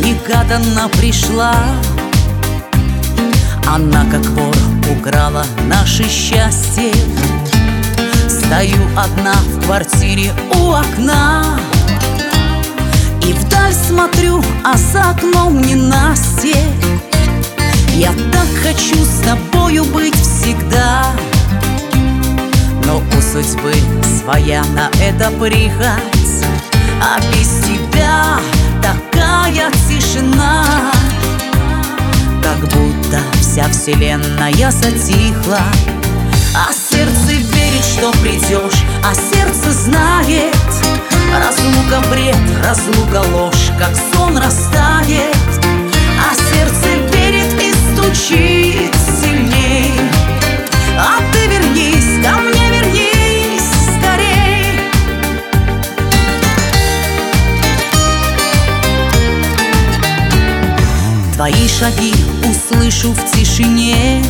негаданно пришла. Она, как вор, украла наше счастье. Стою одна в квартире у окна И вдаль смотрю, а за окном не Насте Я так хочу с тобою быть всегда Но у судьбы своя на это прихоть. А без тебя такая тишина. Как будто вся вселенная затихла. А сердце верит, что придешь А сердце знает. Разлука бред, разлука ложь Как сон Твои шаги услышу в тишине.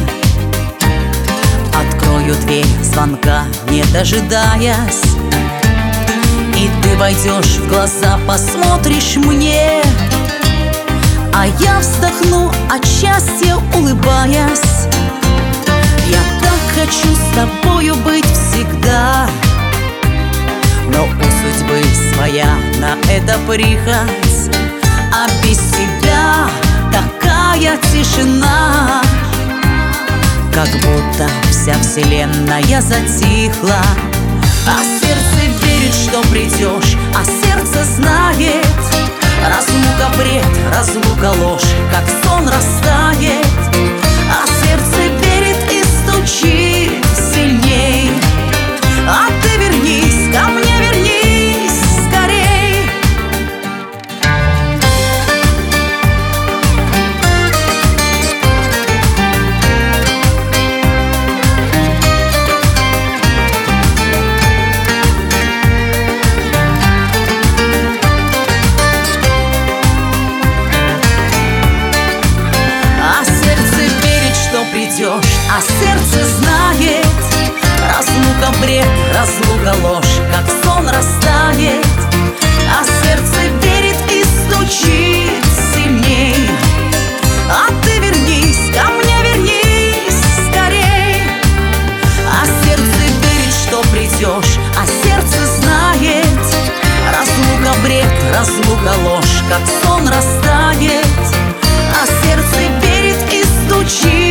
Открою дверь звонка, не дожидаясь. И ты войдешь в глаза, посмотришь мне. А я вздохну от счастья, улыбаясь. Я так хочу с тобою быть всегда. Но у судьбы своя на это прихоть. А без тебя такая тишина. Как будто вся вселенная затихла. А сердце верит, что придешь А сердце знает. Разлука бред, разлука ложь Как сон растает много ложь, как сон растает А сердце верит и стучит сильней. А ты вернись, ко мне вернись скорей. А сердце верит, что придешь, а сердце знает. Разлука бред, разлука ложь, как сон растает А сердце верит и стучит